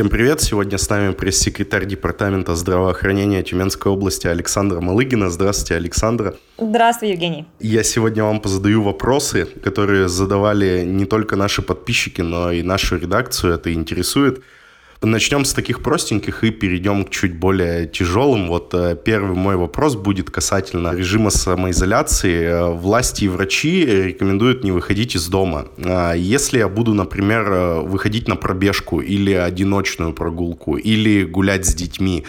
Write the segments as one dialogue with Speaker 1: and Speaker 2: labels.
Speaker 1: Всем привет! Сегодня с нами пресс-секретарь Департамента здравоохранения Тюменской области Александра Малыгина. Здравствуйте, Александра.
Speaker 2: Здравствуй, Евгений.
Speaker 1: Я сегодня вам позадаю вопросы, которые задавали не только наши подписчики, но и нашу редакцию. Это интересует. Начнем с таких простеньких и перейдем к чуть более тяжелым. Вот э, первый мой вопрос будет касательно режима самоизоляции. Э, власти и врачи рекомендуют не выходить из дома. А если я буду, например, э, выходить на пробежку или одиночную прогулку, или гулять с детьми,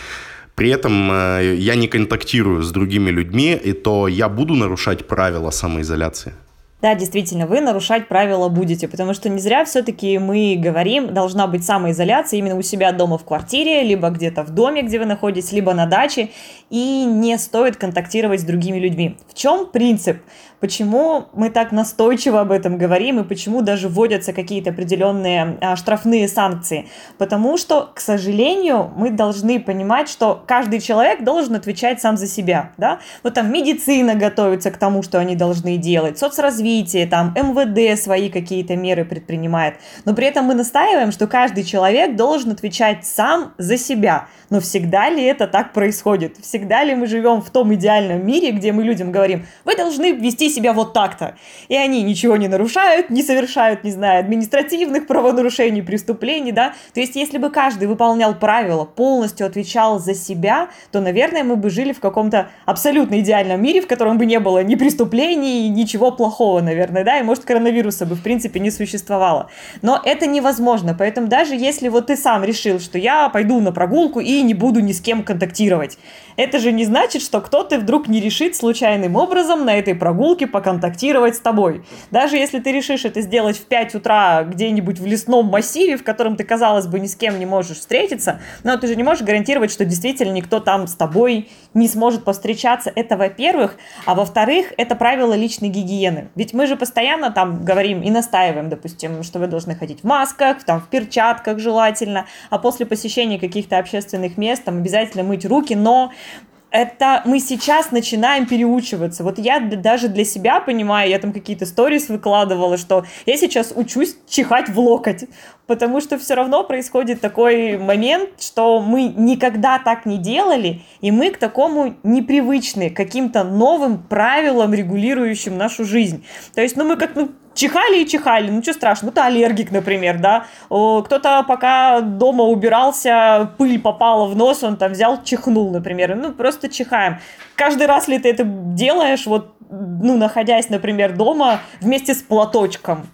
Speaker 1: при этом я не контактирую с другими людьми, и то я буду нарушать правила самоизоляции?
Speaker 2: Да, действительно, вы нарушать правила будете, потому что не зря все-таки мы говорим, должна быть самоизоляция именно у себя дома в квартире, либо где-то в доме, где вы находитесь, либо на даче, и не стоит контактировать с другими людьми. В чем принцип? Почему мы так настойчиво об этом говорим и почему даже вводятся какие-то определенные а, штрафные санкции? Потому что, к сожалению, мы должны понимать, что каждый человек должен отвечать сам за себя. Да? Вот там медицина готовится к тому, что они должны делать, соцразвитие, там МВД свои какие-то меры предпринимает. Но при этом мы настаиваем, что каждый человек должен отвечать сам за себя. Но всегда ли это так происходит? Всегда ли мы живем в том идеальном мире, где мы людям говорим, вы должны вести себя вот так-то. И они ничего не нарушают, не совершают, не знаю, административных правонарушений, преступлений, да. То есть, если бы каждый выполнял правила, полностью отвечал за себя, то, наверное, мы бы жили в каком-то абсолютно идеальном мире, в котором бы не было ни преступлений, ничего плохого, наверное, да, и, может, коронавируса бы, в принципе, не существовало. Но это невозможно, поэтому даже если вот ты сам решил, что я пойду на прогулку и не буду ни с кем контактировать, это же не значит, что кто-то вдруг не решит случайным образом на этой прогулке поконтактировать с тобой. Даже если ты решишь это сделать в 5 утра где-нибудь в лесном массиве, в котором ты, казалось бы, ни с кем не можешь встретиться, но ты же не можешь гарантировать, что действительно никто там с тобой не сможет повстречаться. Это во-первых. А во-вторых, это правило личной гигиены. Ведь мы же постоянно там говорим и настаиваем, допустим, что вы должны ходить в масках, там в перчатках желательно, а после посещения каких-то общественных мест там обязательно мыть руки, но это мы сейчас начинаем переучиваться. Вот я даже для себя понимаю, я там какие-то сторис выкладывала, что я сейчас учусь чихать в локоть, потому что все равно происходит такой момент, что мы никогда так не делали, и мы к такому непривычны, каким-то новым правилам, регулирующим нашу жизнь. То есть, ну, мы как, ну, чихали и чихали, ну что страшно, ну ты аллергик, например, да, кто-то пока дома убирался, пыль попала в нос, он там взял, чихнул, например, ну просто чихаем. Каждый раз ли ты это делаешь, вот, ну, находясь, например, дома вместе с платочком,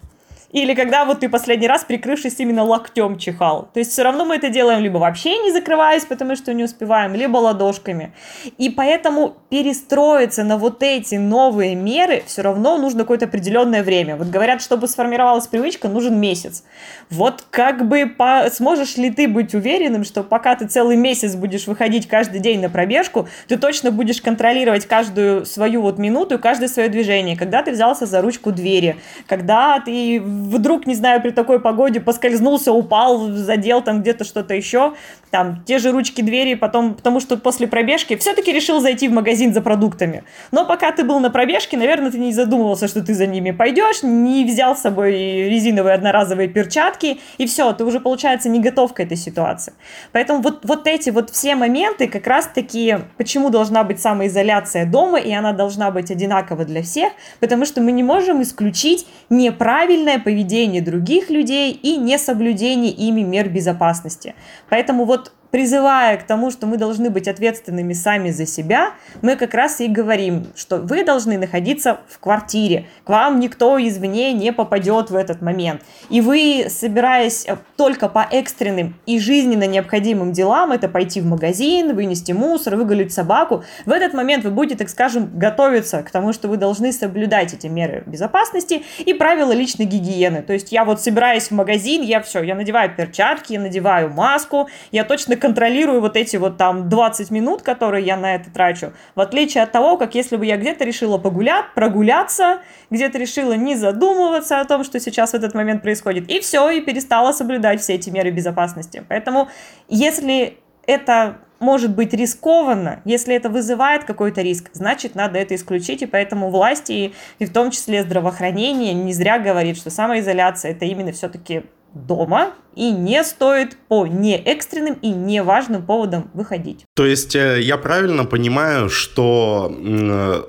Speaker 2: или когда вот ты последний раз, прикрывшись именно локтем, чихал. То есть все равно мы это делаем либо вообще не закрываясь, потому что не успеваем, либо ладошками. И поэтому перестроиться на вот эти новые меры все равно нужно какое-то определенное время. Вот говорят, чтобы сформировалась привычка, нужен месяц. Вот как бы по... сможешь ли ты быть уверенным, что пока ты целый месяц будешь выходить каждый день на пробежку, ты точно будешь контролировать каждую свою вот минуту, каждое свое движение, когда ты взялся за ручку двери, когда ты вдруг, не знаю, при такой погоде поскользнулся, упал, задел там где-то что-то еще, там те же ручки двери, потом, потому что после пробежки все-таки решил зайти в магазин за продуктами. Но пока ты был на пробежке, наверное, ты не задумывался, что ты за ними пойдешь, не взял с собой резиновые одноразовые перчатки, и все, ты уже, получается, не готов к этой ситуации. Поэтому вот, вот эти вот все моменты как раз-таки, почему должна быть самоизоляция дома, и она должна быть одинакова для всех, потому что мы не можем исключить неправильное поведение других людей и несоблюдение ими мер безопасности. Поэтому вот призывая к тому, что мы должны быть ответственными сами за себя, мы как раз и говорим, что вы должны находиться в квартире, к вам никто извне не попадет в этот момент. И вы, собираясь э, только по экстренным и жизненно необходимым делам, это пойти в магазин, вынести мусор, выгулить собаку, в этот момент вы будете, так скажем, готовиться к тому, что вы должны соблюдать эти меры безопасности и правила личной гигиены. То есть я вот собираюсь в магазин, я все, я надеваю перчатки, я надеваю маску, я точно контролирую вот эти вот там 20 минут, которые я на это трачу, в отличие от того, как если бы я где-то решила погулять, прогуляться, где-то решила не задумываться о том, что сейчас в этот момент происходит, и все, и перестала соблюдать все эти меры безопасности. Поэтому если это может быть рискованно, если это вызывает какой-то риск, значит, надо это исключить, и поэтому власти, и в том числе здравоохранение, не зря говорит, что самоизоляция – это именно все-таки дома и не стоит по неэкстренным и неважным поводам выходить.
Speaker 1: То есть э, я правильно понимаю, что э,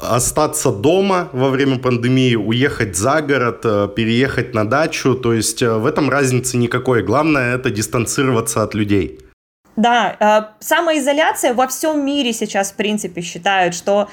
Speaker 1: остаться дома во время пандемии, уехать за город, э, переехать на дачу, то есть в этом разницы никакой. Главное это дистанцироваться от людей.
Speaker 2: Да, э, самоизоляция во всем мире сейчас, в принципе, считают, что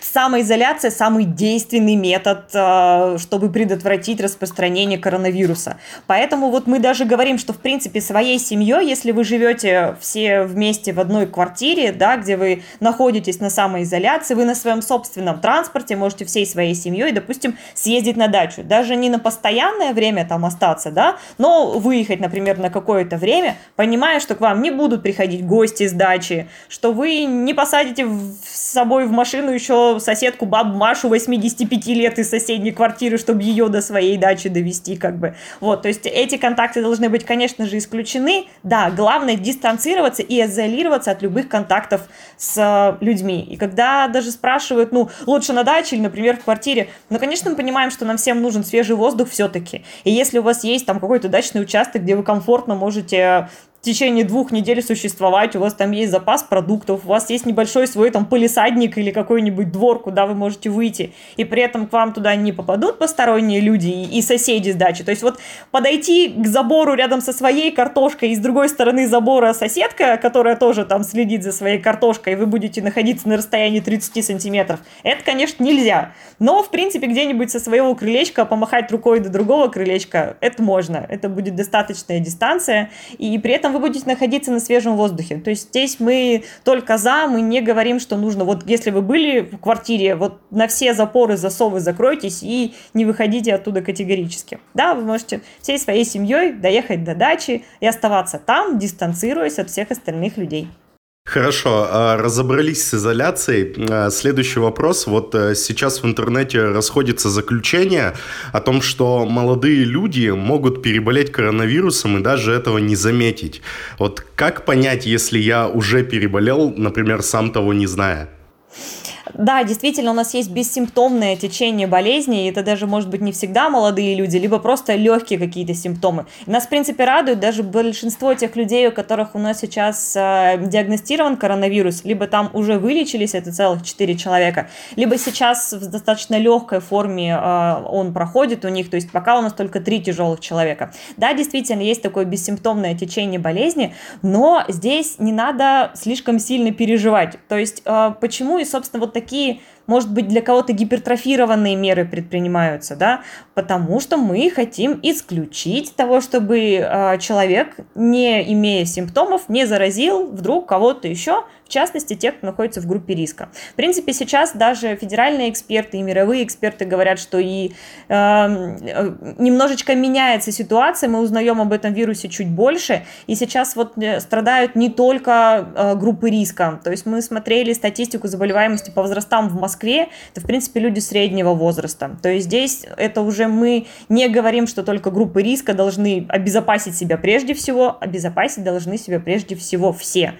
Speaker 2: самоизоляция самый действенный метод, э, чтобы предотвратить распространение коронавируса. Поэтому вот мы даже говорим, что, в принципе, своей семьей, если вы живете все вместе в одной квартире, да, где вы находитесь на самоизоляции, вы на своем собственном транспорте можете всей своей семьей, допустим, съездить на дачу. Даже не на постоянное время там остаться, да, но выехать, например, на какое-то время, понимая, что к вам не будут будут приходить гости с дачи, что вы не посадите с собой в машину еще соседку бабу Машу 85 лет из соседней квартиры, чтобы ее до своей дачи довести, как бы. Вот, то есть эти контакты должны быть, конечно же, исключены. Да, главное дистанцироваться и изолироваться от любых контактов с э, людьми. И когда даже спрашивают, ну, лучше на даче или, например, в квартире, ну, конечно, мы понимаем, что нам всем нужен свежий воздух все-таки. И если у вас есть там какой-то дачный участок, где вы комфортно можете течение двух недель существовать, у вас там есть запас продуктов, у вас есть небольшой свой там полисадник или какой-нибудь двор, куда вы можете выйти, и при этом к вам туда не попадут посторонние люди и, и соседи с дачи. То есть вот подойти к забору рядом со своей картошкой и с другой стороны забора соседка, которая тоже там следит за своей картошкой, и вы будете находиться на расстоянии 30 сантиметров, это, конечно, нельзя. Но, в принципе, где-нибудь со своего крылечка помахать рукой до другого крылечка, это можно. Это будет достаточная дистанция, и при этом вы будете находиться на свежем воздухе. То есть здесь мы только за, мы не говорим, что нужно, вот если вы были в квартире, вот на все запоры, засовы закройтесь и не выходите оттуда категорически. Да, вы можете всей своей семьей доехать до дачи и оставаться там, дистанцируясь от всех остальных людей.
Speaker 1: Хорошо, а, разобрались с изоляцией. А, следующий вопрос. Вот э, сейчас в интернете расходится заключение о том, что молодые люди могут переболеть коронавирусом и даже этого не заметить. Вот как понять, если я уже переболел, например, сам того не зная?
Speaker 2: Да, действительно, у нас есть бессимптомное течение болезни, и это даже, может быть, не всегда молодые люди, либо просто легкие какие-то симптомы. Нас, в принципе, радует даже большинство тех людей, у которых у нас сейчас э, диагностирован коронавирус, либо там уже вылечились, это целых 4 человека, либо сейчас в достаточно легкой форме э, он проходит у них, то есть пока у нас только 3 тяжелых человека. Да, действительно, есть такое бессимптомное течение болезни, но здесь не надо слишком сильно переживать. То есть э, почему и, собственно, вот такие может быть, для кого-то гипертрофированные меры предпринимаются, да, потому что мы хотим исключить того, чтобы э, человек, не имея симптомов, не заразил вдруг кого-то еще, частности, тех, кто находится в группе риска. В принципе, сейчас даже федеральные эксперты и мировые эксперты говорят, что и эм, э, немножечко меняется ситуация, мы узнаем об этом вирусе чуть больше, и сейчас вот э, страдают не только э, группы риска, то есть мы смотрели статистику заболеваемости по возрастам в Москве, это, в принципе, люди среднего возраста, то есть здесь это уже мы не говорим, что только группы риска должны обезопасить себя прежде всего, обезопасить должны себя прежде всего все.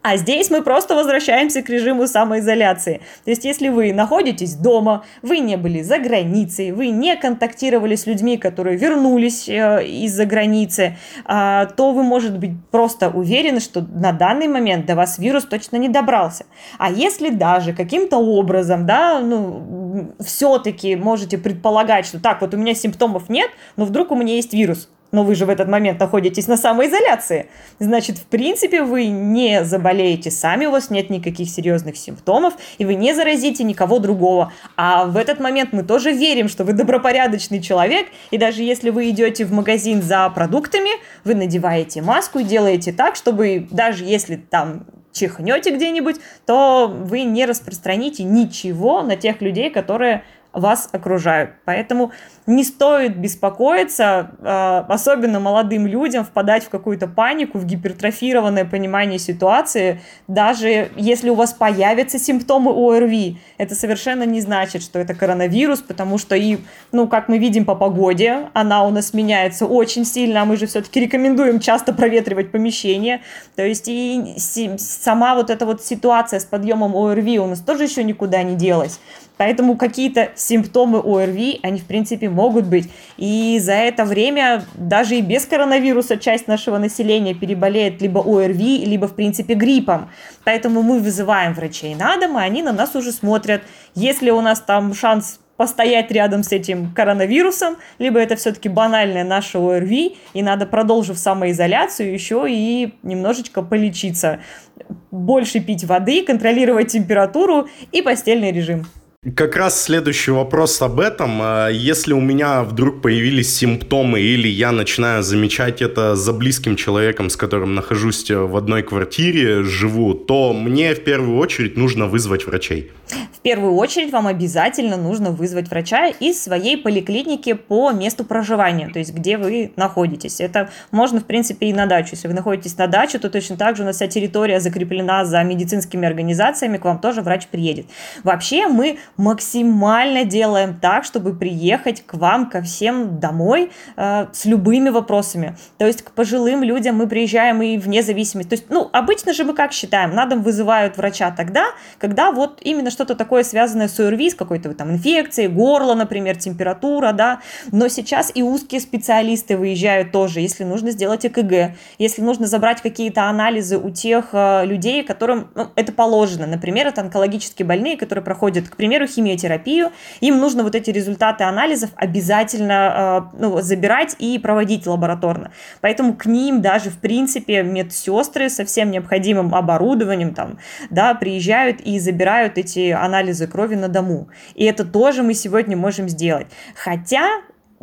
Speaker 2: А здесь мы просто возвращаемся к режиму самоизоляции. То есть, если вы находитесь дома, вы не были за границей, вы не контактировали с людьми, которые вернулись э, из-за границы, э, то вы, может быть, просто уверены, что на данный момент до вас вирус точно не добрался. А если даже каким-то образом, да, ну, все-таки можете предполагать, что так, вот у меня симптомов нет, но вдруг у меня есть вирус, но вы же в этот момент находитесь на самоизоляции. Значит, в принципе, вы не заболеете сами, у вас нет никаких серьезных симптомов, и вы не заразите никого другого. А в этот момент мы тоже верим, что вы добропорядочный человек, и даже если вы идете в магазин за продуктами, вы надеваете маску и делаете так, чтобы даже если там чихнете где-нибудь, то вы не распространите ничего на тех людей, которые вас окружают. Поэтому не стоит беспокоиться, а, особенно молодым людям, впадать в какую-то панику, в гипертрофированное понимание ситуации, даже если у вас появятся симптомы ОРВИ. Это совершенно не значит, что это коронавирус, потому что и, ну, как мы видим по погоде, она у нас меняется очень сильно, а мы же все-таки рекомендуем часто проветривать помещение. То есть и сама вот эта вот ситуация с подъемом ОРВИ у нас тоже еще никуда не делась. Поэтому какие-то симптомы ОРВИ, они в принципе могут быть. И за это время даже и без коронавируса часть нашего населения переболеет либо ОРВИ, либо в принципе гриппом. Поэтому мы вызываем врачей на дом, и они на нас уже смотрят. Если у нас там шанс постоять рядом с этим коронавирусом, либо это все-таки банальное наше ОРВИ, и надо, продолжив самоизоляцию, еще и немножечко полечиться. Больше пить воды, контролировать температуру и постельный режим.
Speaker 1: Как раз следующий вопрос об этом. А, если у меня вдруг появились симптомы или я начинаю замечать это за близким человеком, с которым нахожусь в одной квартире, живу, то мне в первую очередь нужно вызвать врачей.
Speaker 2: В первую очередь вам обязательно нужно вызвать врача из своей поликлиники по месту проживания, то есть где вы находитесь. Это можно, в принципе, и на дачу. Если вы находитесь на даче, то точно так же у нас вся территория закреплена за медицинскими организациями, к вам тоже врач приедет. Вообще мы максимально делаем так, чтобы приехать к вам, ко всем домой э, с любыми вопросами. То есть к пожилым людям мы приезжаем и вне зависимости. То есть, ну, обычно же мы как считаем? На дом вызывают врача тогда, когда вот именно что-то такое связанное с ОРВИ, с какой-то там инфекцией, горло, например, температура, да. Но сейчас и узкие специалисты выезжают тоже, если нужно сделать ЭКГ, если нужно забрать какие-то анализы у тех э, людей, которым ну, это положено. Например, это онкологически больные, которые проходят, к примеру, химиотерапию, им нужно вот эти результаты анализов обязательно э, ну, забирать и проводить лабораторно. Поэтому к ним даже, в принципе, медсестры со всем необходимым оборудованием там, да, приезжают и забирают эти анализы крови на дому. И это тоже мы сегодня можем сделать. Хотя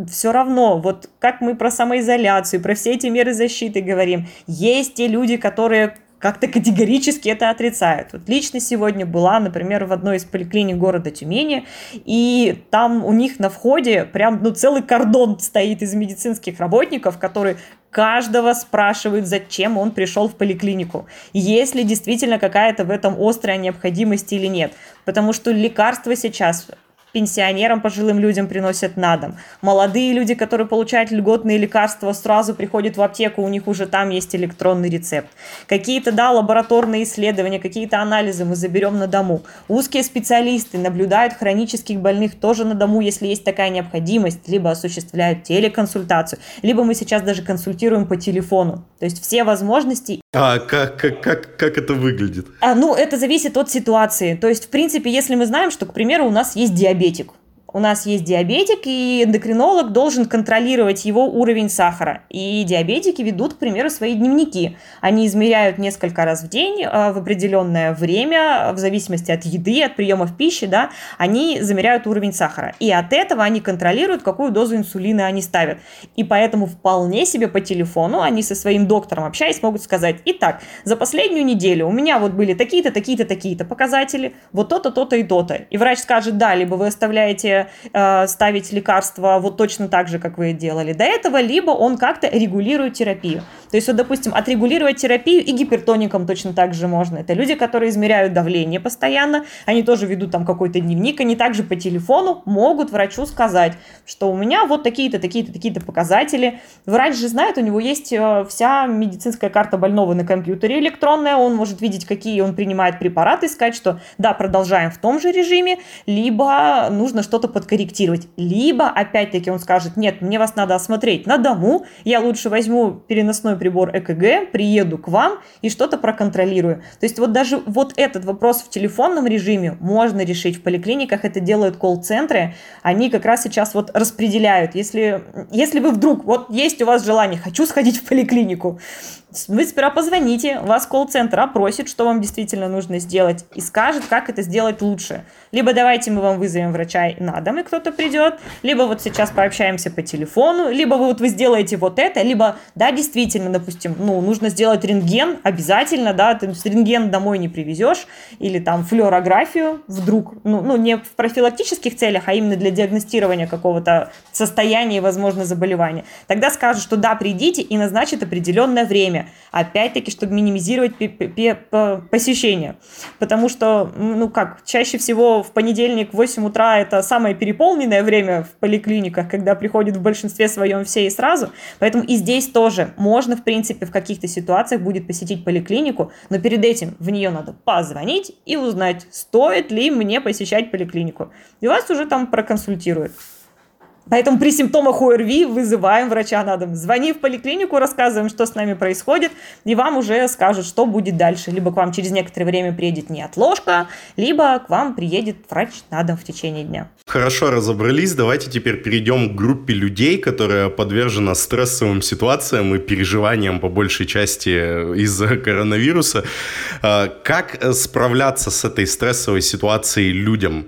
Speaker 2: все равно, вот как мы про самоизоляцию, про все эти меры защиты говорим, есть те люди, которые как-то категорически это отрицают. Вот лично сегодня была, например, в одной из поликлиник города Тюмени, и там у них на входе прям ну, целый кордон стоит из медицинских работников, которые каждого спрашивают, зачем он пришел в поликлинику, есть ли действительно какая-то в этом острая необходимость или нет. Потому что лекарства сейчас пенсионерам, пожилым людям приносят на дом. Молодые люди, которые получают льготные лекарства, сразу приходят в аптеку, у них уже там есть электронный рецепт. Какие-то, да, лабораторные исследования, какие-то анализы мы заберем на дому. Узкие специалисты наблюдают хронических больных тоже на дому, если есть такая необходимость, либо осуществляют телеконсультацию, либо мы сейчас даже консультируем по телефону. То есть все возможности
Speaker 1: а как, как, как, как это выглядит?
Speaker 2: А, ну, это зависит от ситуации. То есть, в принципе, если мы знаем, что, к примеру, у нас есть диабетик, у нас есть диабетик, и эндокринолог должен контролировать его уровень сахара. И диабетики ведут, к примеру, свои дневники. Они измеряют несколько раз в день э, в определенное время, в зависимости от еды, от приемов пищи, да, они замеряют уровень сахара. И от этого они контролируют, какую дозу инсулина они ставят. И поэтому вполне себе по телефону они со своим доктором общаясь могут сказать, итак, за последнюю неделю у меня вот были такие-то, такие-то, такие-то показатели, вот то-то, то-то и то-то. И врач скажет, да, либо вы оставляете э, ставить лекарства вот точно так же, как вы делали до этого, либо он как-то регулирует терапию. То есть, вот, допустим, отрегулировать терапию и гипертоникам точно так же можно. Это люди, которые измеряют давление постоянно, они тоже ведут там какой-то дневник, они также по телефону могут врачу сказать, что у меня вот такие-то, такие-то, такие-то показатели. Врач же знает, у него есть э, вся медицинская карта больного на компьютере электронная, он может видеть, какие он принимает препараты, сказать, что да, продолжаем в том же режиме, либо нужно что-то подкорректировать. Либо, опять-таки, он скажет, нет, мне вас надо осмотреть на дому, я лучше возьму переносной прибор ЭКГ, приеду к вам и что-то проконтролирую. То есть вот даже вот этот вопрос в телефонном режиме можно решить в поликлиниках, это делают колл-центры, они как раз сейчас вот распределяют. Если, если вы вдруг, вот есть у вас желание, хочу сходить в поликлинику, вы сперва позвоните, вас колл-центр опросит, что вам действительно нужно сделать, и скажет, как это сделать лучше. Либо давайте мы вам вызовем врача на дом, и кто-то придет, либо вот сейчас пообщаемся по телефону, либо вы вот вы сделаете вот это, либо, да, действительно, допустим, ну, нужно сделать рентген, обязательно, да, ты рентген домой не привезешь, или там флюорографию вдруг, ну, ну, не в профилактических целях, а именно для диагностирования какого-то состояния и, возможно, заболевания. Тогда скажут, что да, придите и назначат определенное время. Опять-таки, чтобы минимизировать посещение. Потому что, ну как, чаще всего в понедельник в 8 утра это самое переполненное время в поликлиниках, когда приходят в большинстве своем все и сразу. Поэтому и здесь тоже можно, в принципе, в каких-то ситуациях будет посетить поликлинику, но перед этим в нее надо позвонить и узнать, стоит ли мне посещать поликлинику. И вас уже там проконсультируют. Поэтому при симптомах ОРВИ вызываем врача на дом. Звони в поликлинику, рассказываем, что с нами происходит, и вам уже скажут, что будет дальше. Либо к вам через некоторое время приедет неотложка, либо к вам приедет врач на дом в течение дня.
Speaker 1: Хорошо разобрались. Давайте теперь перейдем к группе людей, которая подвержена стрессовым ситуациям и переживаниям по большей части из-за коронавируса. А, как справляться с этой стрессовой ситуацией людям?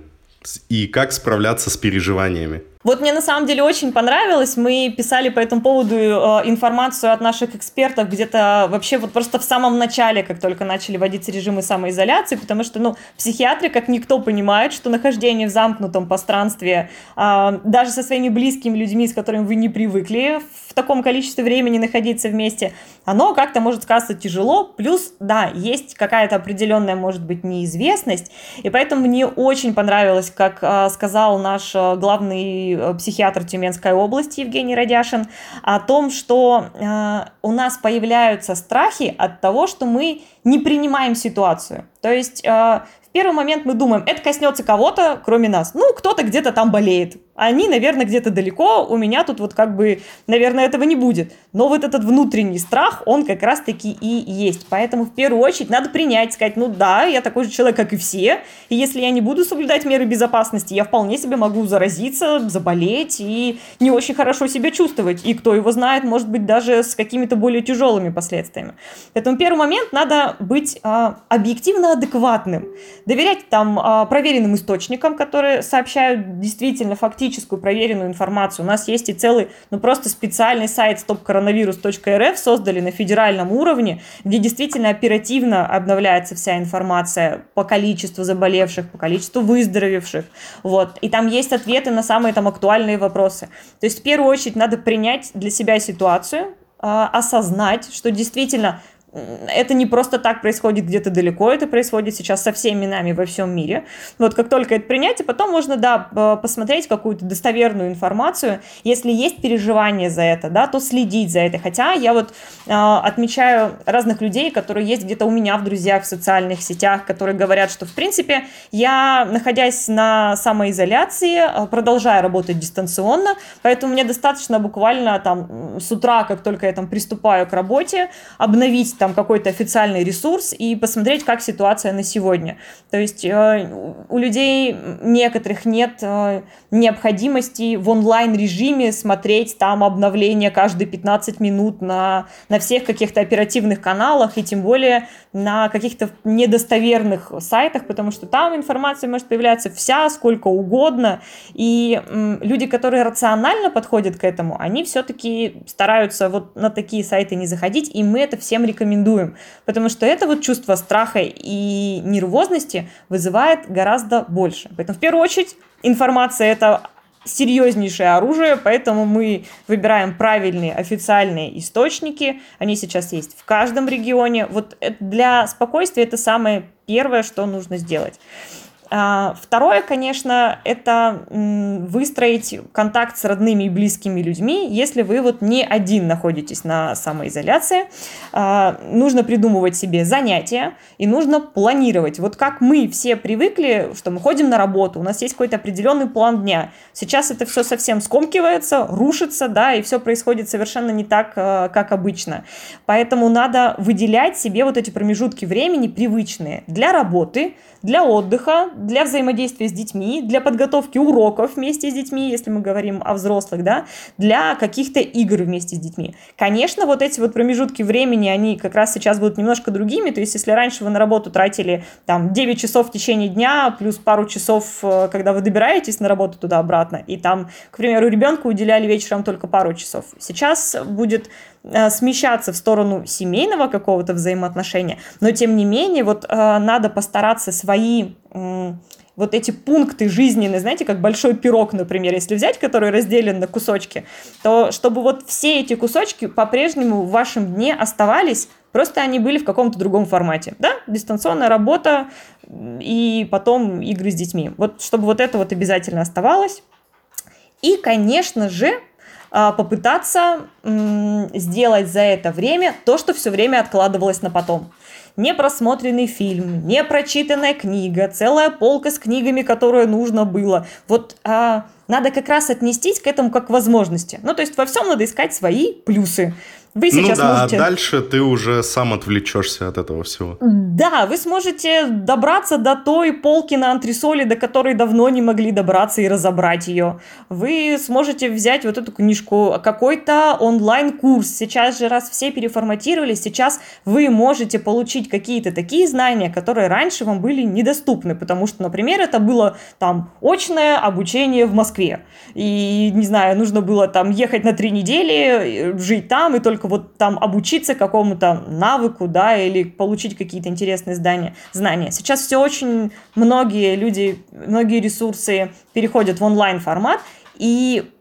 Speaker 1: И как справляться с переживаниями?
Speaker 2: Вот мне на самом деле очень понравилось. Мы писали по этому поводу э, информацию от наших экспертов где-то вообще вот просто в самом начале, как только начали вводиться режимы самоизоляции, потому что, ну, психиатры, как никто, понимают, что нахождение в замкнутом пространстве, э, даже со своими близкими людьми, с которыми вы не привыкли в таком количестве времени находиться вместе, оно как-то может сказаться тяжело. Плюс, да, есть какая-то определенная, может быть, неизвестность. И поэтому мне очень понравилось, как э, сказал наш э, главный Э, психиатр Тюменской области Евгений Радяшин, о том, что э, у нас появляются страхи от того, что мы не принимаем ситуацию. То есть э, в первый момент мы думаем, это коснется кого-то, кроме нас. Ну, кто-то где-то там болеет они, наверное, где-то далеко, у меня тут вот как бы, наверное, этого не будет. Но вот этот внутренний страх, он как раз-таки и есть. Поэтому в первую очередь надо принять, сказать, ну да, я такой же человек, как и все, и если я не буду соблюдать меры безопасности, я вполне себе могу заразиться, заболеть и не очень хорошо себя чувствовать. И кто его знает, может быть, даже с какими-то более тяжелыми последствиями. Поэтому первый момент надо быть а, объективно адекватным, доверять там а, проверенным источникам, которые сообщают действительно фактически фактическую проверенную информацию. У нас есть и целый, ну просто специальный сайт stopcoronavirus.rf создали на федеральном уровне, где действительно оперативно обновляется вся информация по количеству заболевших, по количеству выздоровевших. Вот. И там есть ответы на самые там актуальные вопросы. То есть в первую очередь надо принять для себя ситуацию, а, осознать, что действительно это не просто так происходит где-то далеко, это происходит сейчас со всеми нами во всем мире. Вот как только это принятие, потом можно, да, посмотреть какую-то достоверную информацию. Если есть переживание за это, да, то следить за это. Хотя я вот э, отмечаю разных людей, которые есть где-то у меня в друзьях, в социальных сетях, которые говорят, что, в принципе, я, находясь на самоизоляции, а, продолжаю работать дистанционно, поэтому мне достаточно буквально там с утра, как только я там приступаю к работе, обновить там какой-то официальный ресурс и посмотреть, как ситуация на сегодня. То есть э, у людей некоторых нет э, необходимости в онлайн-режиме смотреть там обновления каждые 15 минут на, на всех каких-то оперативных каналах и тем более на каких-то недостоверных сайтах, потому что там информация может появляться вся, сколько угодно. И люди, которые рационально подходят к этому, они все-таки стараются вот на такие сайты не заходить, и мы это всем рекомендуем, потому что это вот чувство страха и нервозности вызывает гораздо больше. Поэтому в первую очередь информация это серьезнейшее оружие, поэтому мы выбираем правильные официальные источники. Они сейчас есть в каждом регионе. Вот для спокойствия это самое первое, что нужно сделать. А, второе, конечно, это выстроить контакт с родными и близкими людьми, если вы вот не один находитесь на самоизоляции. А, нужно придумывать себе занятия и нужно планировать. Вот как мы все привыкли, что мы ходим на работу, у нас есть какой-то определенный план дня. Сейчас это все совсем скомкивается, рушится, да, и все происходит совершенно не так, а, как обычно. Поэтому надо выделять себе вот эти промежутки времени привычные для работы, для отдыха, для взаимодействия с детьми, для подготовки уроков вместе с детьми, если мы говорим о взрослых, да, для каких-то игр вместе с детьми. Конечно, вот эти вот промежутки времени, они как раз сейчас будут немножко другими, то есть если раньше вы на работу тратили там 9 часов в течение дня, плюс пару часов, э, когда вы добираетесь на работу туда-обратно, и там, к примеру, ребенку уделяли вечером только пару часов. Сейчас будет смещаться в сторону семейного какого-то взаимоотношения, но тем не менее вот э, надо постараться свои вот эти пункты жизненные, знаете, как большой пирог, например, если взять, который разделен на кусочки, то чтобы вот все эти кусочки по-прежнему в вашем дне оставались, просто они были в каком-то другом формате, да, дистанционная работа и потом игры с детьми. Вот чтобы вот это вот обязательно оставалось. И, конечно же, попытаться сделать за это время то, что все время откладывалось на потом. Непросмотренный фильм, непрочитанная книга, целая полка с книгами, которые нужно было. Вот а, надо как раз отнестись к этому как к возможности. Ну, то есть во всем надо искать свои плюсы.
Speaker 1: Вы ну сейчас ну да, можете... а дальше ты уже сам отвлечешься от этого всего.
Speaker 2: Да, вы сможете добраться до той полки на антресоли, до которой давно не могли добраться и разобрать ее. Вы сможете взять вот эту книжку, какой-то онлайн-курс. Сейчас же, раз все переформатировались, сейчас вы можете получить какие-то такие знания, которые раньше вам были недоступны, потому что, например, это было там очное обучение в Москве. И, не знаю, нужно было там ехать на три недели, жить там, и только вот там обучиться какому-то навыку, да, или получить какие-то интересные здания, знания. Сейчас все очень многие люди, многие ресурсы переходят в онлайн формат, и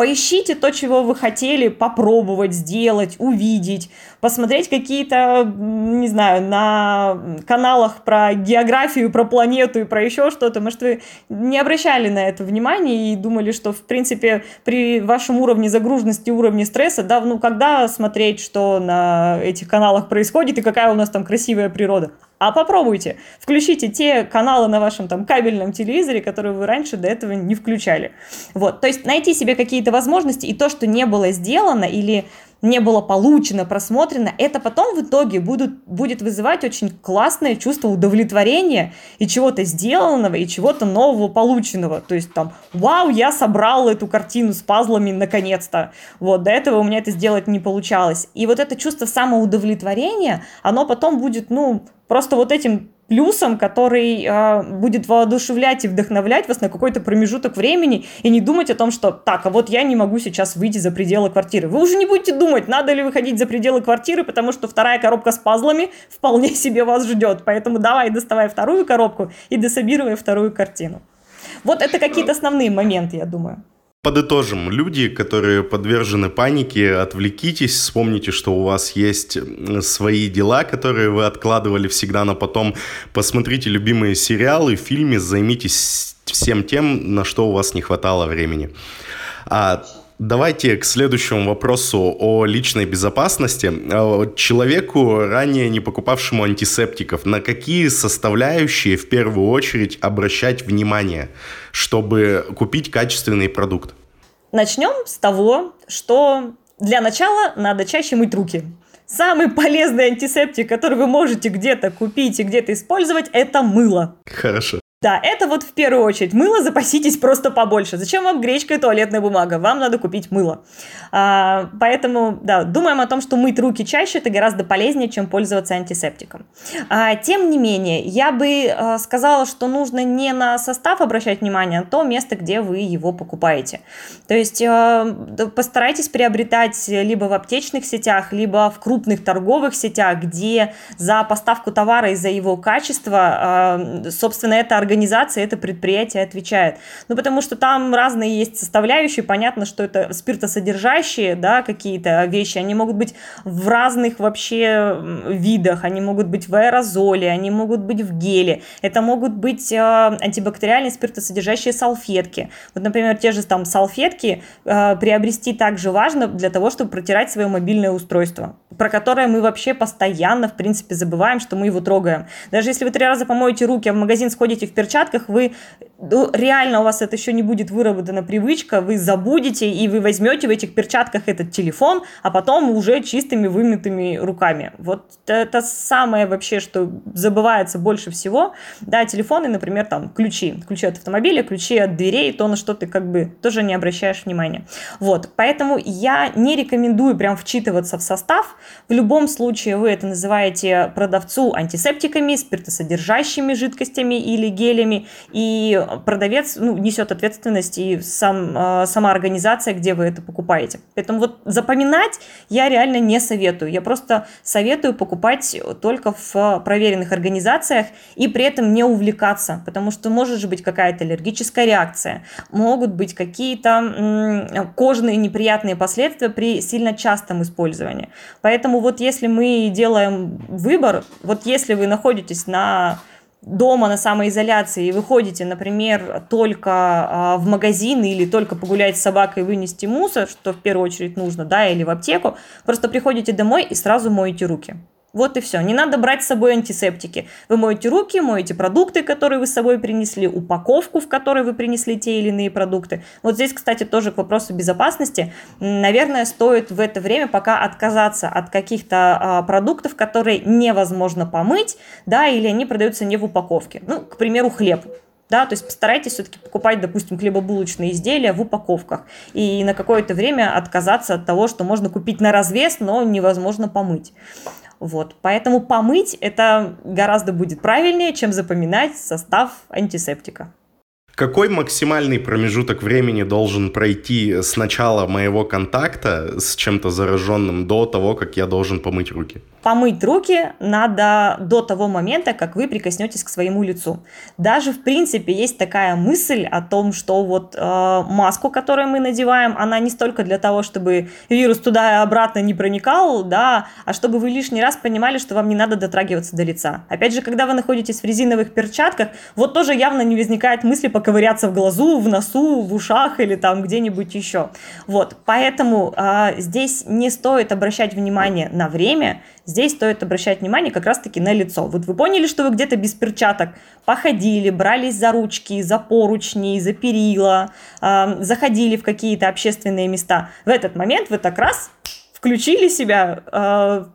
Speaker 2: Поищите то, чего вы хотели попробовать, сделать, увидеть, посмотреть какие-то, не знаю, на каналах про географию, про планету и про еще что-то. Может, вы не обращали на это внимания и думали, что, в принципе, при вашем уровне загруженности, уровне стресса, да, ну, когда смотреть, что на этих каналах происходит и какая у нас там красивая природа? А попробуйте, включите те каналы на вашем там кабельном телевизоре, которые вы раньше до этого не включали. Вот, то есть найти себе какие-то возможности и то, что не было сделано или не было получено, просмотрено, это потом в итоге будут, будет вызывать очень классное чувство удовлетворения и чего-то сделанного, и чего-то нового полученного. То есть там, вау, я собрал эту картину с пазлами наконец-то. Вот, до этого у меня это сделать не получалось. И вот это чувство самоудовлетворения, оно потом будет, ну, просто вот этим плюсом, который э, будет воодушевлять и вдохновлять вас на какой-то промежуток времени и не думать о том, что так, а вот я не могу сейчас выйти за пределы квартиры. Вы уже не будете думать, надо ли выходить за пределы квартиры, потому что вторая коробка с пазлами вполне себе вас ждет. Поэтому давай доставай вторую коробку и дособируй вторую картину. Вот это какие-то основные моменты, я думаю.
Speaker 1: Подытожим, люди, которые подвержены панике, отвлекитесь, вспомните, что у вас есть свои дела, которые вы откладывали всегда на потом. Посмотрите любимые сериалы, фильмы, займитесь всем тем, на что у вас не хватало времени. А Давайте к следующему вопросу о личной безопасности. Э, человеку, ранее не покупавшему антисептиков, на какие составляющие в первую очередь обращать внимание, чтобы купить качественный продукт?
Speaker 2: Начнем с того, что для начала надо чаще мыть руки. Самый полезный антисептик, который вы можете где-то купить и где-то использовать, это мыло.
Speaker 1: Хорошо.
Speaker 2: Да, это вот в первую очередь. Мыло запаситесь просто побольше. Зачем вам гречка и туалетная бумага? Вам надо купить мыло. А, поэтому, да, думаем о том, что мыть руки чаще это гораздо полезнее, чем пользоваться антисептиком. А, тем не менее, я бы а, сказала, что нужно не на состав обращать внимание, а на то место, где вы его покупаете. То есть а, постарайтесь приобретать либо в аптечных сетях, либо в крупных торговых сетях, где за поставку товара и за его качество, а, собственно, это организация, это предприятие отвечает. Ну, потому что там разные есть составляющие, понятно, что это спиртосодержащие, да, какие-то вещи, они могут быть в разных вообще видах, они могут быть в аэрозоле, они могут быть в геле, это могут быть э, антибактериальные спиртосодержащие салфетки. Вот, например, те же там салфетки э, приобрести также важно для того, чтобы протирать свое мобильное устройство, про которое мы вообще постоянно, в принципе, забываем, что мы его трогаем. Даже если вы три раза помоете руки, а в магазин сходите в перчатках, вы ну, реально у вас это еще не будет выработана привычка, вы забудете и вы возьмете в этих перчатках этот телефон, а потом уже чистыми вымытыми руками. Вот это самое вообще, что забывается больше всего. Да, телефоны, например, там ключи, ключи от автомобиля, ключи от дверей, то, на что ты как бы тоже не обращаешь внимания. Вот, поэтому я не рекомендую прям вчитываться в состав. В любом случае вы это называете продавцу антисептиками, спиртосодержащими жидкостями или гелями, и этом продавец ну, несет ответственность и сам, э, сама организация, где вы это покупаете. Поэтому вот запоминать я реально не советую. Я просто советую покупать только в проверенных организациях и при этом не увлекаться, потому что может же быть какая-то аллергическая реакция, могут быть какие-то кожные неприятные последствия при сильно частом использовании. Поэтому вот если мы делаем выбор, вот если вы находитесь на дома на самоизоляции и выходите, например, только а, в магазин или только погулять с собакой и вынести мусор, что в первую очередь нужно, да, или в аптеку, просто приходите домой и сразу моете руки. Вот и все. Не надо брать с собой антисептики. Вы моете руки, моете продукты, которые вы с собой принесли, упаковку, в которой вы принесли те или иные продукты. Вот здесь, кстати, тоже к вопросу безопасности. Наверное, стоит в это время пока отказаться от каких-то а, продуктов, которые невозможно помыть, да, или они продаются не в упаковке. Ну, к примеру, хлеб да, то есть постарайтесь все-таки покупать, допустим, хлебобулочные изделия в упаковках и на какое-то время отказаться от того, что можно купить на развес, но невозможно помыть. Вот, поэтому помыть это гораздо будет правильнее, чем запоминать состав антисептика.
Speaker 1: Какой максимальный промежуток времени должен пройти с начала моего контакта с чем-то зараженным до того, как я должен помыть руки?
Speaker 2: Помыть руки надо до того момента, как вы прикоснетесь к своему лицу. Даже в принципе есть такая мысль о том, что вот э, маску, которую мы надеваем, она не столько для того, чтобы вирус туда и обратно не проникал, да, а чтобы вы лишний раз понимали, что вам не надо дотрагиваться до лица. Опять же, когда вы находитесь в резиновых перчатках, вот тоже явно не возникает мысли поковыряться в глазу, в носу, в ушах или там где-нибудь еще. Вот, поэтому э, здесь не стоит обращать внимание на время, Здесь стоит обращать внимание как раз-таки на лицо. Вот вы поняли, что вы где-то без перчаток походили, брались за ручки, за поручни, за перила, э, заходили в какие-то общественные места. В этот момент вы так раз включили себя э,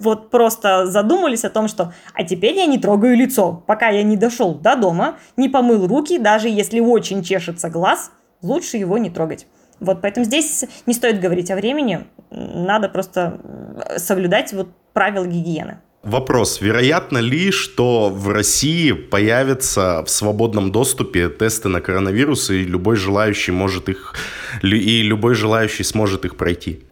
Speaker 2: вот просто задумались о том, что а теперь я не трогаю лицо, пока я не дошел до дома, не помыл руки, даже если очень чешется глаз, лучше его не трогать. Вот, поэтому здесь не стоит говорить о времени, надо просто соблюдать вот правил гигиены.
Speaker 1: Вопрос. Вероятно ли, что в России появятся в свободном доступе тесты на коронавирус, и любой желающий может их, и любой желающий сможет их пройти?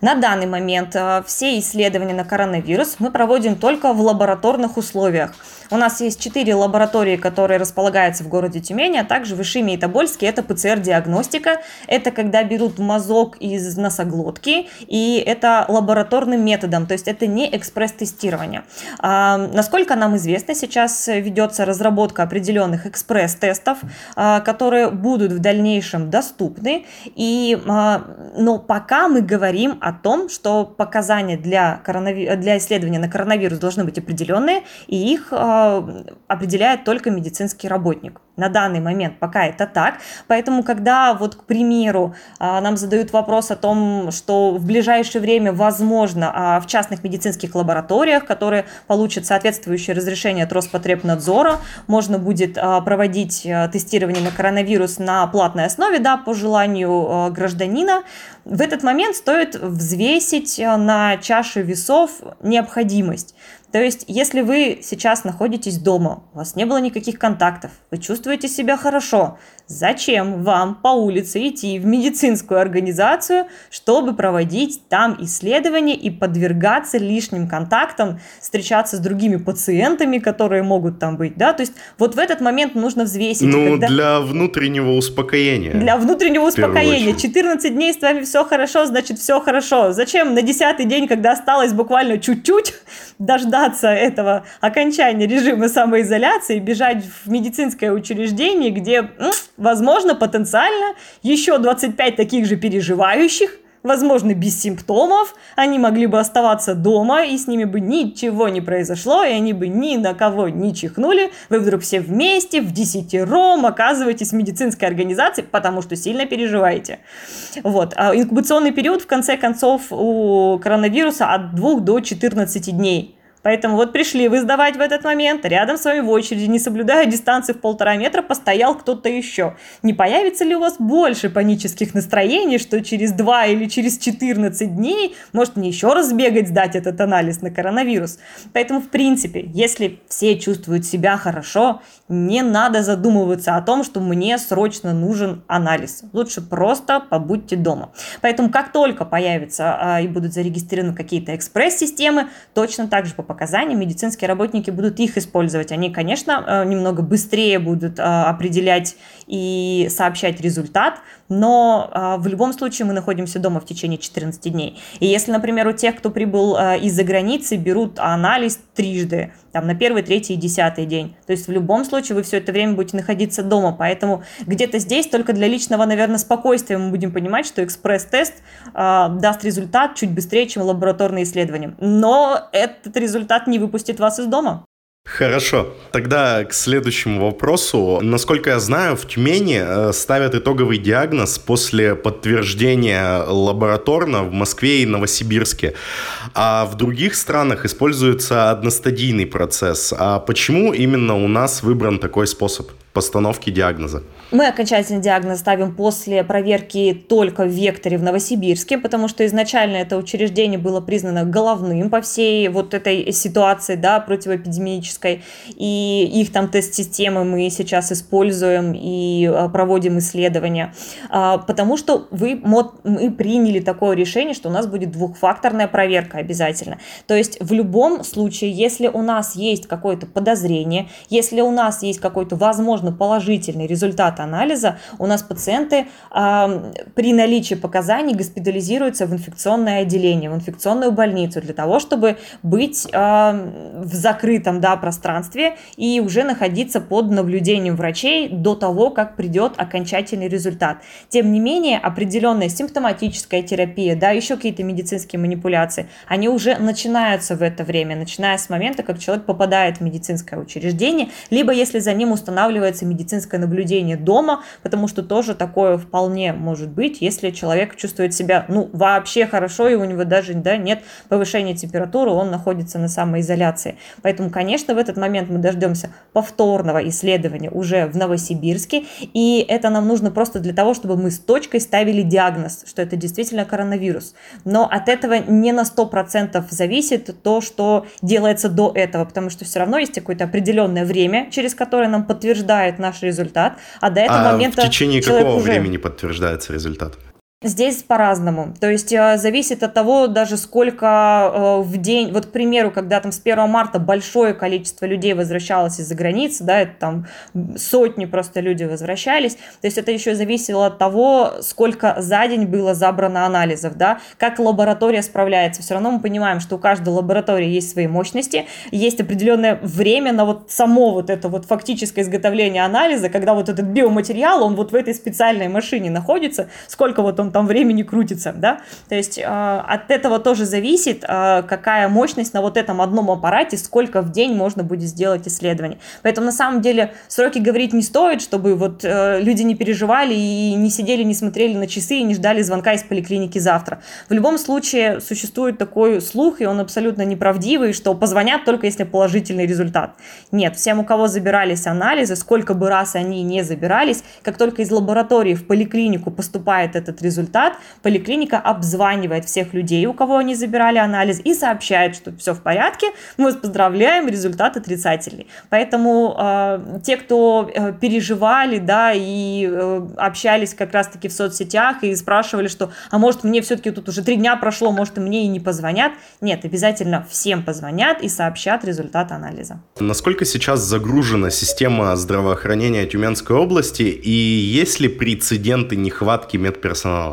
Speaker 2: На данный момент э, все исследования на коронавирус мы проводим только в лабораторных условиях. У нас есть четыре лаборатории, которые располагаются в городе Тюмени, а также в Ишиме и Тобольске. Это ПЦР-диагностика. Это когда берут мазок из носоглотки, и это лабораторным методом, то есть это не экспресс-тестирование. А, насколько нам известно, сейчас ведется разработка определенных экспресс-тестов, а, которые будут в дальнейшем доступны. И, а, но пока мы говорим о том, что показания для, коронави... для исследования на коронавирус должны быть определенные, и их а, определяет только медицинский работник. На данный момент пока это так. Поэтому, когда вот, к примеру, а, нам задают вопрос о том, что в ближайшее время возможно а, в частных медицинских лабораториях, которые получат соответствующее разрешение от Роспотребнадзора, можно будет а, проводить тестирование на коронавирус на платной основе, да, по желанию гражданина, в этот момент стоит взвесить на чаше весов необходимость. То есть, если вы сейчас находитесь дома, у вас не было никаких контактов, вы чувствуете себя хорошо, Зачем вам по улице идти в медицинскую организацию, чтобы проводить там исследования и подвергаться лишним контактам, встречаться с другими пациентами, которые могут там быть, да? То есть вот в этот момент нужно взвесить.
Speaker 1: Ну, когда... для внутреннего успокоения.
Speaker 2: Для внутреннего успокоения. 14 дней с вами все хорошо, значит все хорошо. Зачем на 10 день, когда осталось буквально чуть-чуть, дождаться этого окончания режима самоизоляции, бежать в медицинское учреждение, где возможно, потенциально еще 25 таких же переживающих, возможно, без симптомов, они могли бы оставаться дома, и с ними бы ничего не произошло, и они бы ни на кого не чихнули. Вы вдруг все вместе, в десятером оказываетесь в медицинской организации, потому что сильно переживаете. Вот. А инкубационный период, в конце концов, у коронавируса от 2 до 14 дней. Поэтому вот пришли вы сдавать в этот момент, рядом с вами в очереди, не соблюдая дистанции в полтора метра, постоял кто-то еще. Не появится ли у вас больше панических настроений, что через 2 или через 14 дней может мне еще раз бегать, сдать этот анализ на коронавирус? Поэтому, в принципе, если все чувствуют себя хорошо, не надо задумываться о том, что мне срочно нужен анализ. Лучше просто побудьте дома. Поэтому, как только появится а, и будут зарегистрированы какие-то экспресс-системы, точно так же по показаниям медицинские работники будут их использовать. Они, конечно, а, немного быстрее будут а, определять и сообщать результат, но э, в любом случае мы находимся дома в течение 14 дней. И если, например, у тех, кто прибыл э, из-за границы, берут анализ трижды, там на первый, третий и десятый день, то есть в любом случае вы все это время будете находиться дома, поэтому где-то здесь только для личного, наверное, спокойствия мы будем понимать, что экспресс-тест э, даст результат чуть быстрее, чем лабораторные исследования. Но этот результат не выпустит вас из дома.
Speaker 1: Хорошо. Тогда к следующему вопросу. Насколько я знаю, в Тюмени э, ставят итоговый диагноз после подтверждения лабораторно в Москве и Новосибирске. А в других странах используется одностадийный процесс. А почему именно у нас выбран такой способ? Постановки диагноза?
Speaker 2: Мы окончательный диагноз ставим после проверки только в Векторе в Новосибирске, потому что изначально это учреждение было признано головным по всей вот этой ситуации, да, противоэпидемической, и их там тест-системы мы сейчас используем и а, проводим исследования, а, потому что вы, мы приняли такое решение, что у нас будет двухфакторная проверка обязательно. То есть в любом случае, если у нас есть какое-то подозрение, если у нас есть какой-то возможный возможно положительный результат анализа, у нас пациенты э, при наличии показаний госпитализируются в инфекционное отделение, в инфекционную больницу для того, чтобы быть э, в закрытом да, пространстве и уже находиться под наблюдением врачей до того, как придет окончательный результат. Тем не менее, определенная симптоматическая терапия, да, еще какие-то медицинские манипуляции, они уже начинаются в это время, начиная с момента, как человек попадает в медицинское учреждение, либо если за ним устанавливается делается медицинское наблюдение дома, потому что тоже такое вполне может быть, если человек чувствует себя, ну, вообще хорошо, и у него даже, да, нет повышения температуры, он находится на самоизоляции. Поэтому, конечно, в этот момент мы дождемся повторного исследования уже в Новосибирске, и это нам нужно просто для того, чтобы мы с точкой ставили диагноз, что это действительно коронавирус. Но от этого не на 100% зависит то, что делается до этого, потому что все равно есть какое-то определенное время, через которое нам подтверждают, подтверждает наш результат, а до этого а момента...
Speaker 1: в течение какого уже... времени подтверждается результат?
Speaker 2: Здесь по-разному. То есть э, зависит от того, даже сколько э, в день, вот, к примеру, когда там с 1 марта большое количество людей возвращалось из-за границы, да, это там сотни просто люди возвращались, то есть это еще зависело от того, сколько за день было забрано анализов, да, как лаборатория справляется. Все равно мы понимаем, что у каждой лаборатории есть свои мощности, есть определенное время на вот само вот это вот фактическое изготовление анализа, когда вот этот биоматериал, он вот в этой специальной машине находится, сколько вот он там времени крутится, да, то есть э, от этого тоже зависит, э, какая мощность на вот этом одном аппарате, сколько в день можно будет сделать исследований. Поэтому на самом деле сроки говорить не стоит, чтобы вот э, люди не переживали и не сидели, не смотрели на часы и не ждали звонка из поликлиники завтра. В любом случае существует такой слух, и он абсолютно неправдивый, что позвонят только если положительный результат. Нет, всем, у кого забирались анализы, сколько бы раз они не забирались, как только из лаборатории в поликлинику поступает этот результат, результат, поликлиника обзванивает всех людей, у кого они забирали анализ, и сообщает, что все в порядке, мы вас поздравляем, результат отрицательный. Поэтому э, те, кто э, переживали, да, и э, общались как раз-таки в соцсетях и спрашивали, что, а может мне все-таки тут уже три дня прошло, может мне и не позвонят. Нет, обязательно всем позвонят и сообщат результат анализа.
Speaker 1: Насколько сейчас загружена система здравоохранения Тюменской области и есть ли прецеденты нехватки медперсонала?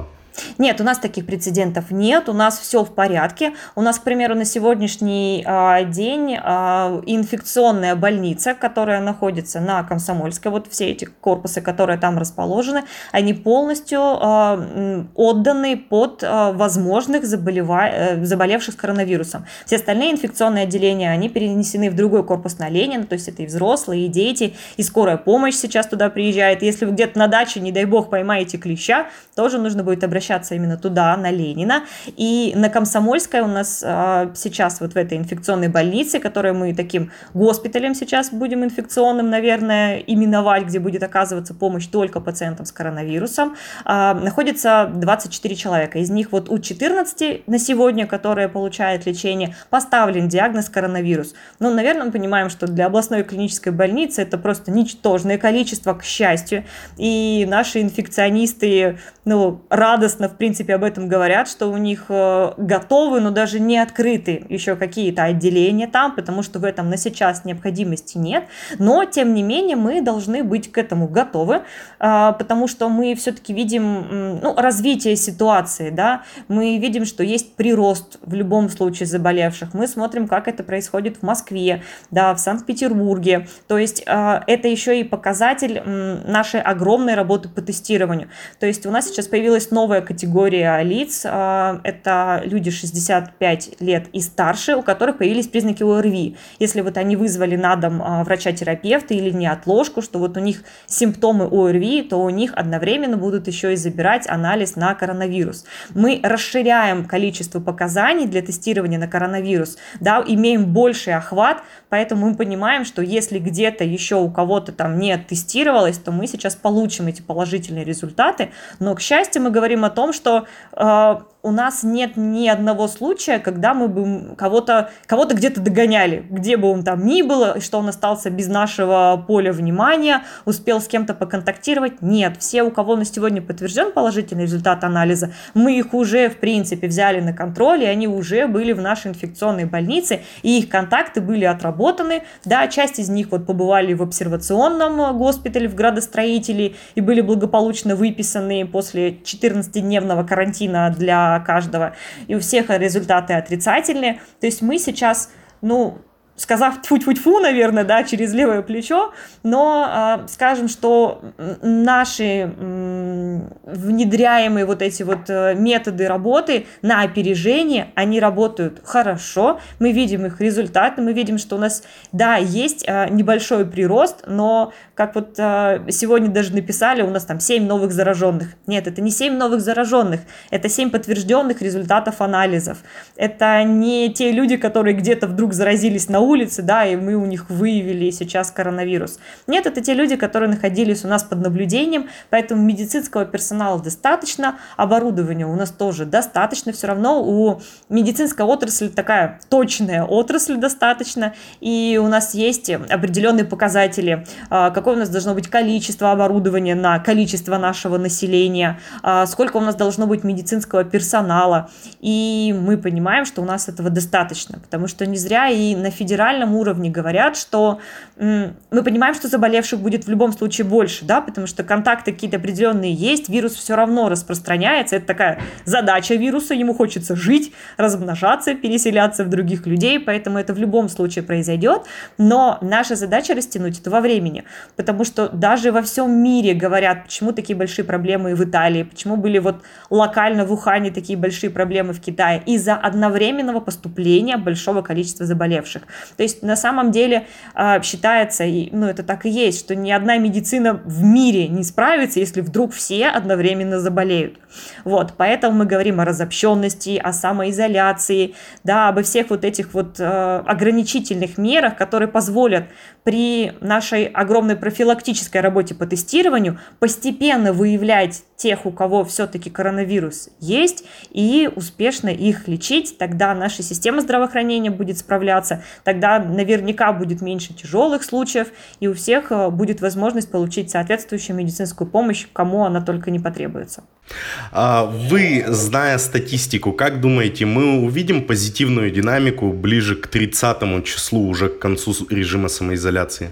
Speaker 2: Нет, у нас таких прецедентов нет, у нас все в порядке. У нас, к примеру, на сегодняшний а, день а, инфекционная больница, которая находится на Комсомольской, вот все эти корпусы, которые там расположены, они полностью а, отданы под возможных заболева... Э, заболевших коронавирусом. Все остальные инфекционные отделения, они перенесены в другой корпус на Ленина, то есть это и взрослые, и дети, и скорая помощь сейчас туда приезжает. Если вы где-то на даче, не дай бог, поймаете клеща, тоже нужно будет обращаться возвращаться именно туда, на Ленина. И на Комсомольской у нас а, сейчас вот в этой инфекционной больнице, которую мы таким госпиталем сейчас будем инфекционным, наверное, именовать, где будет оказываться помощь только пациентам с коронавирусом, а, находится 24 человека. Из них вот у 14 на сегодня, которые получают лечение, поставлен диагноз коронавирус. Ну, наверное, мы понимаем, что для областной клинической больницы это просто ничтожное количество, к счастью. И наши инфекционисты, ну, радостно, в принципе, об этом говорят, что у них э, готовы, но даже не открыты еще какие-то отделения там, потому что в этом на сейчас необходимости нет. Но, тем не менее, мы должны быть к этому готовы, а, потому что мы все-таки видим ну, развитие ситуации, да, мы видим, что есть прирост в любом случае заболевших, мы смотрим, как это происходит в Москве, да, в Санкт-Петербурге, то есть а, это еще и показатель нашей огромной работы по тестированию. То есть у нас сейчас появилась новая категория лиц, а, это люди 65 лет и старше, у которых появились признаки ОРВИ. Если вот они вызвали на дом а, врача-терапевта или неотложку, что вот у них симптомы ОРВИ, то у них одновременно будут еще и забирать анализ на коронавирус. Мы расширяем количество показаний для тестирования на коронавирус, да, имеем больший охват, поэтому мы понимаем, что если где-то еще у кого-то там не тестировалось, то мы сейчас получим эти положительные результаты, но, к счастью, мы говорим о том, что э, у нас нет ни одного случая, когда мы бы кого-то кого где-то догоняли, где бы он там ни был, что он остался без нашего поля внимания, успел с кем-то поконтактировать. Нет, все, у кого на сегодня подтвержден положительный результат анализа, мы их уже, в принципе, взяли на контроль, и они уже были в нашей инфекционной больнице, и их контакты были отработаны. Да, часть из них вот побывали в обсервационном госпитале, в градостроителе, и были благополучно выписаны после 14-дневного карантина для каждого, и у всех результаты отрицательные. То есть мы сейчас, ну, сказав тьфу-тьфу-тьфу, наверное, да, через левое плечо, но э, скажем, что наши э, внедряемые вот эти вот э, методы работы на опережение, они работают хорошо, мы видим их результаты, мы видим, что у нас, да, есть э, небольшой прирост, но как вот э, сегодня даже написали, у нас там 7 новых зараженных. Нет, это не 7 новых зараженных, это 7 подтвержденных результатов анализов. Это не те люди, которые где-то вдруг заразились на улице, да, и мы у них выявили сейчас коронавирус. Нет, это те люди, которые находились у нас под наблюдением, поэтому медицинского персонала достаточно, оборудования у нас тоже достаточно, все равно у медицинской отрасли такая точная отрасль достаточно, и у нас есть определенные показатели, а, какое у нас должно быть количество оборудования на количество нашего населения, а, сколько у нас должно быть медицинского персонала, и мы понимаем, что у нас этого достаточно, потому что не зря и на федеральном федеральном уровне говорят, что мы понимаем, что заболевших будет в любом случае больше, да, потому что контакты какие-то определенные есть, вирус все равно распространяется, это такая задача вируса, ему хочется жить, размножаться, переселяться в других людей, поэтому это в любом случае произойдет, но наша задача растянуть это во времени, потому что даже во всем мире говорят, почему такие большие проблемы в Италии, почему были вот локально в Ухане такие большие проблемы в Китае, из-за одновременного поступления большого количества заболевших. То есть на самом деле а, считается, и, ну это так и есть, что ни одна медицина в мире не справится, если вдруг все одновременно заболеют. Вот, поэтому мы говорим о разобщенности, о самоизоляции, да, обо всех вот этих вот э, ограничительных мерах, которые позволят при нашей огромной профилактической работе по тестированию постепенно выявлять тех, у кого все-таки коронавирус есть, и успешно их лечить, тогда наша система здравоохранения будет справляться, тогда наверняка будет меньше тяжелых случаев, и у всех э, будет возможность получить соответствующую медицинскую помощь, кому она только не потребуется.
Speaker 1: А вы, зная статистику, как думаете, мы увидим позитивную динамику ближе к 30 числу, уже к концу режима самоизоляции?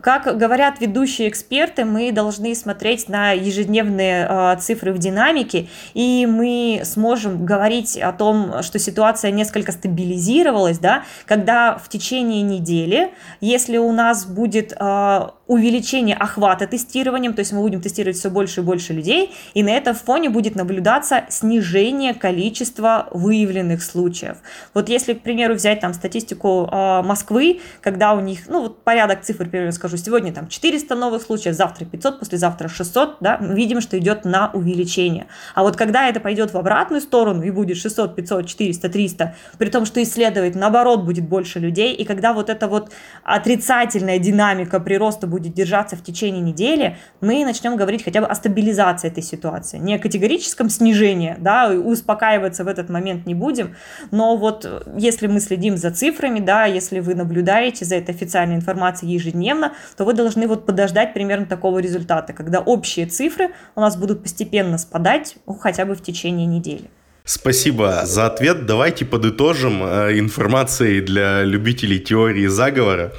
Speaker 2: Как говорят ведущие эксперты, мы должны смотреть на ежедневные э, цифры в динамике, и мы сможем говорить о том, что ситуация несколько стабилизировалась, да, когда в течение недели, если у нас будет э, увеличение охвата тестированием, то есть мы будем тестировать все больше и больше людей, и на этом фоне будет наблюдаться снижение количества выявленных случаев. Вот если, к примеру, взять там статистику э, Москвы, когда у них, ну, вот порядок цифр например, скажу, сегодня там 400 новых случаев, завтра 500, послезавтра 600, да, мы видим, что идет на увеличение. А вот когда это пойдет в обратную сторону и будет 600, 500, 400, 300, при том, что исследовать, наоборот, будет больше людей, и когда вот эта вот отрицательная динамика прироста будет держаться в течение недели, мы начнем говорить хотя бы о стабилизации этой ситуации. Не о категорическом снижении, да, успокаиваться в этот момент не будем, но вот если мы следим за цифрами, да, если вы наблюдаете за этой официальной информацией ежедневно, то вы должны вот подождать примерно такого результата, когда общие цифры у нас будут постепенно спадать ну, хотя бы в течение недели.
Speaker 1: Спасибо за ответ. Давайте подытожим э, информацией для любителей теории заговора.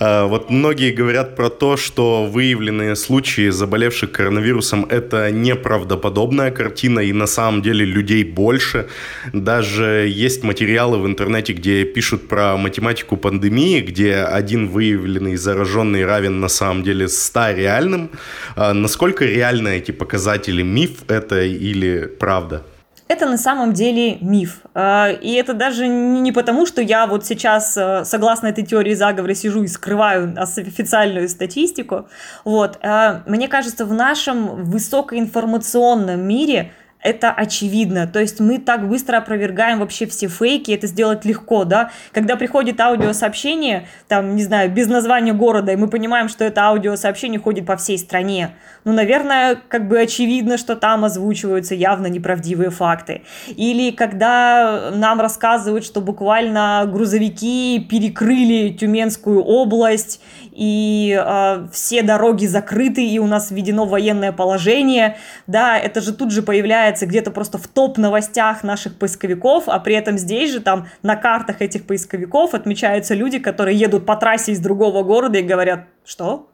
Speaker 1: Э, вот многие говорят про то, что выявленные случаи заболевших коронавирусом – это неправдоподобная картина, и на самом деле людей больше. Даже есть материалы в интернете, где пишут про математику пандемии, где один выявленный зараженный равен на самом деле 100 реальным. Э, насколько реальны эти показатели? Миф это или правда?
Speaker 2: Это на самом деле миф. А, и это даже не потому, что я вот сейчас, э, согласно этой теории заговора, сижу и скрываю официальную статистику. Вот. А, мне кажется, в нашем высокоинформационном мире это очевидно. То есть мы так быстро опровергаем вообще все фейки, это сделать легко, да. Когда приходит аудиосообщение, там, не знаю, без названия города, и мы понимаем, что это аудиосообщение ходит по всей стране, ну, наверное, как бы очевидно, что там озвучиваются явно неправдивые факты. Или когда нам рассказывают, что буквально грузовики перекрыли Тюменскую область, и э, все дороги закрыты, и у нас введено военное положение, да, это же тут же появляется где-то просто в топ-новостях наших поисковиков, а при этом здесь же там на картах этих поисковиков отмечаются люди, которые едут по трассе из другого города и говорят, что?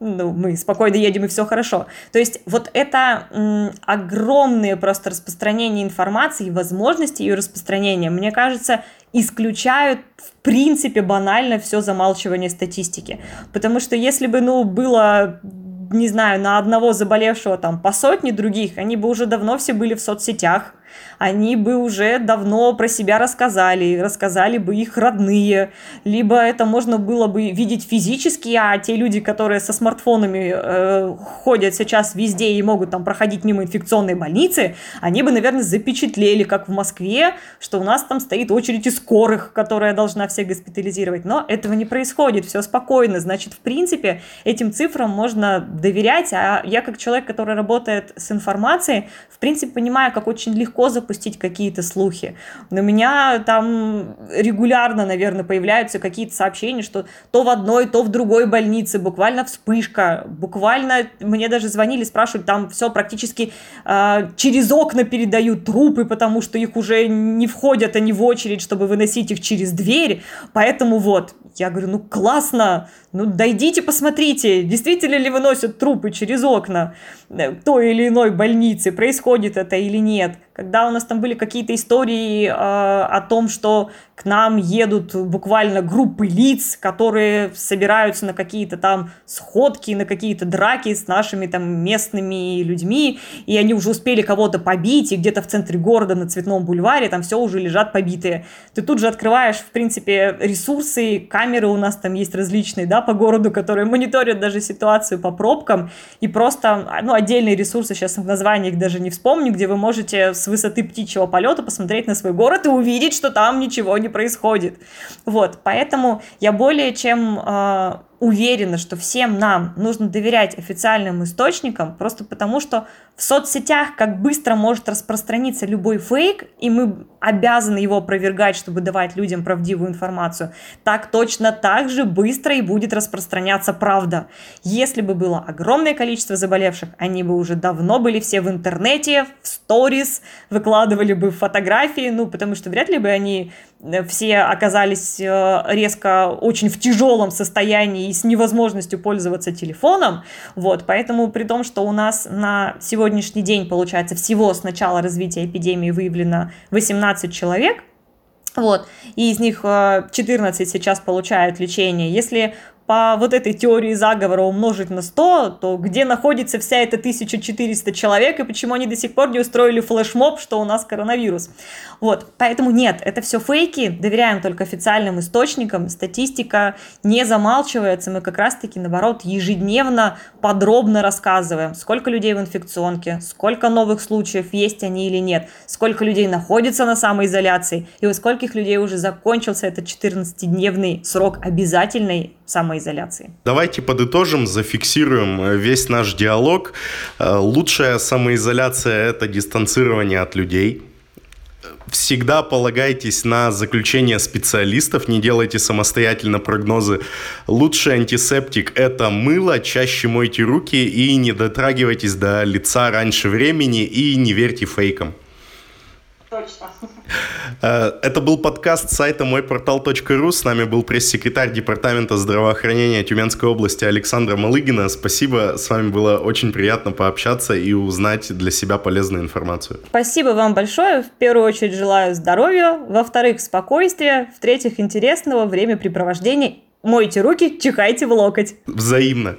Speaker 2: ну, мы спокойно едем и все хорошо. То есть вот это м, огромное просто распространение информации возможности ее распространения, мне кажется, исключают в принципе банально все замалчивание статистики. Потому что если бы, ну, было не знаю, на одного заболевшего там по сотне других, они бы уже давно все были в соцсетях, они бы уже давно про себя рассказали, рассказали бы их родные, либо это можно было бы видеть физически, а те люди, которые со смартфонами э, ходят сейчас везде и могут там проходить мимо инфекционной больницы, они бы, наверное, запечатлели, как в Москве, что у нас там стоит очередь из скорых, которая должна всех госпитализировать. Но этого не происходит, все спокойно. Значит, в принципе, этим цифрам можно доверять, а я как человек, который работает с информацией, в принципе, понимаю, как очень легко запустить какие-то слухи. У меня там регулярно, наверное, появляются какие-то сообщения, что то в одной, то в другой больнице, буквально вспышка, буквально мне даже звонили, спрашивают, там все практически э, через окна передают трупы, потому что их уже не входят они в очередь, чтобы выносить их через дверь, поэтому вот, я говорю, ну классно, ну дойдите, посмотрите, действительно ли выносят трупы через окна э, той или иной больницы, происходит это или нет. Когда у нас там были какие-то истории э, о том, что к нам едут буквально группы лиц, которые собираются на какие-то там сходки, на какие-то драки с нашими там местными людьми, и они уже успели кого-то побить, и где-то в центре города на Цветном бульваре там все уже лежат побитые. Ты тут же открываешь, в принципе, ресурсы, камеры у нас там есть различные, да, по городу, которые мониторят даже ситуацию по пробкам, и просто, ну, отдельные ресурсы, сейчас в названиях даже не вспомню, где вы можете с высоты птичьего полета посмотреть на свой город и увидеть, что там ничего не происходит. Вот, поэтому я более чем э, уверена, что всем нам нужно доверять официальным источникам, просто потому что в соцсетях как быстро может распространиться любой фейк, и мы обязаны его опровергать, чтобы давать людям правдивую информацию, так точно так же быстро и будет распространяться правда. Если бы было огромное количество заболевших, они бы уже давно были все в интернете, в сторис, выкладывали бы фотографии, ну, потому что вряд ли бы они все оказались э, резко очень в тяжелом состоянии и с невозможностью пользоваться телефоном, вот, поэтому при том, что у нас на сегодняшний день, получается, всего с начала развития эпидемии выявлено 18 человек, вот, и из них 14 э, сейчас получают лечение. Если по вот этой теории заговора умножить на 100, то где находится вся эта 1400 человек и почему они до сих пор не устроили флешмоб, что у нас коронавирус. Вот, поэтому нет, это все фейки, доверяем только официальным источникам, статистика не замалчивается, мы как раз-таки, наоборот, ежедневно подробно рассказываем, сколько людей в инфекционке, сколько новых случаев есть они или нет, сколько людей находится на самоизоляции и у скольких людей уже закончился этот 14-дневный срок обязательной самоизоляции.
Speaker 1: Давайте подытожим, зафиксируем э, весь наш диалог. Э, лучшая самоизоляция – это дистанцирование от людей. Всегда полагайтесь на заключение специалистов, не делайте самостоятельно прогнозы. Лучший антисептик – это мыло, чаще мойте руки и не дотрагивайтесь до лица раньше времени и не верьте фейкам. Точно. Э, это был подкаст сайта мойпортал.ру. С нами был пресс-секретарь Департамента здравоохранения Тюменской области Александра Малыгина. Спасибо, с вами было очень приятно пообщаться и узнать для себя полезную информацию.
Speaker 2: Спасибо вам большое. В первую очередь желаю здоровья, во-вторых, спокойствия, в-третьих, интересного времяпрепровождения. Мойте руки, чихайте в локоть.
Speaker 1: Взаимно.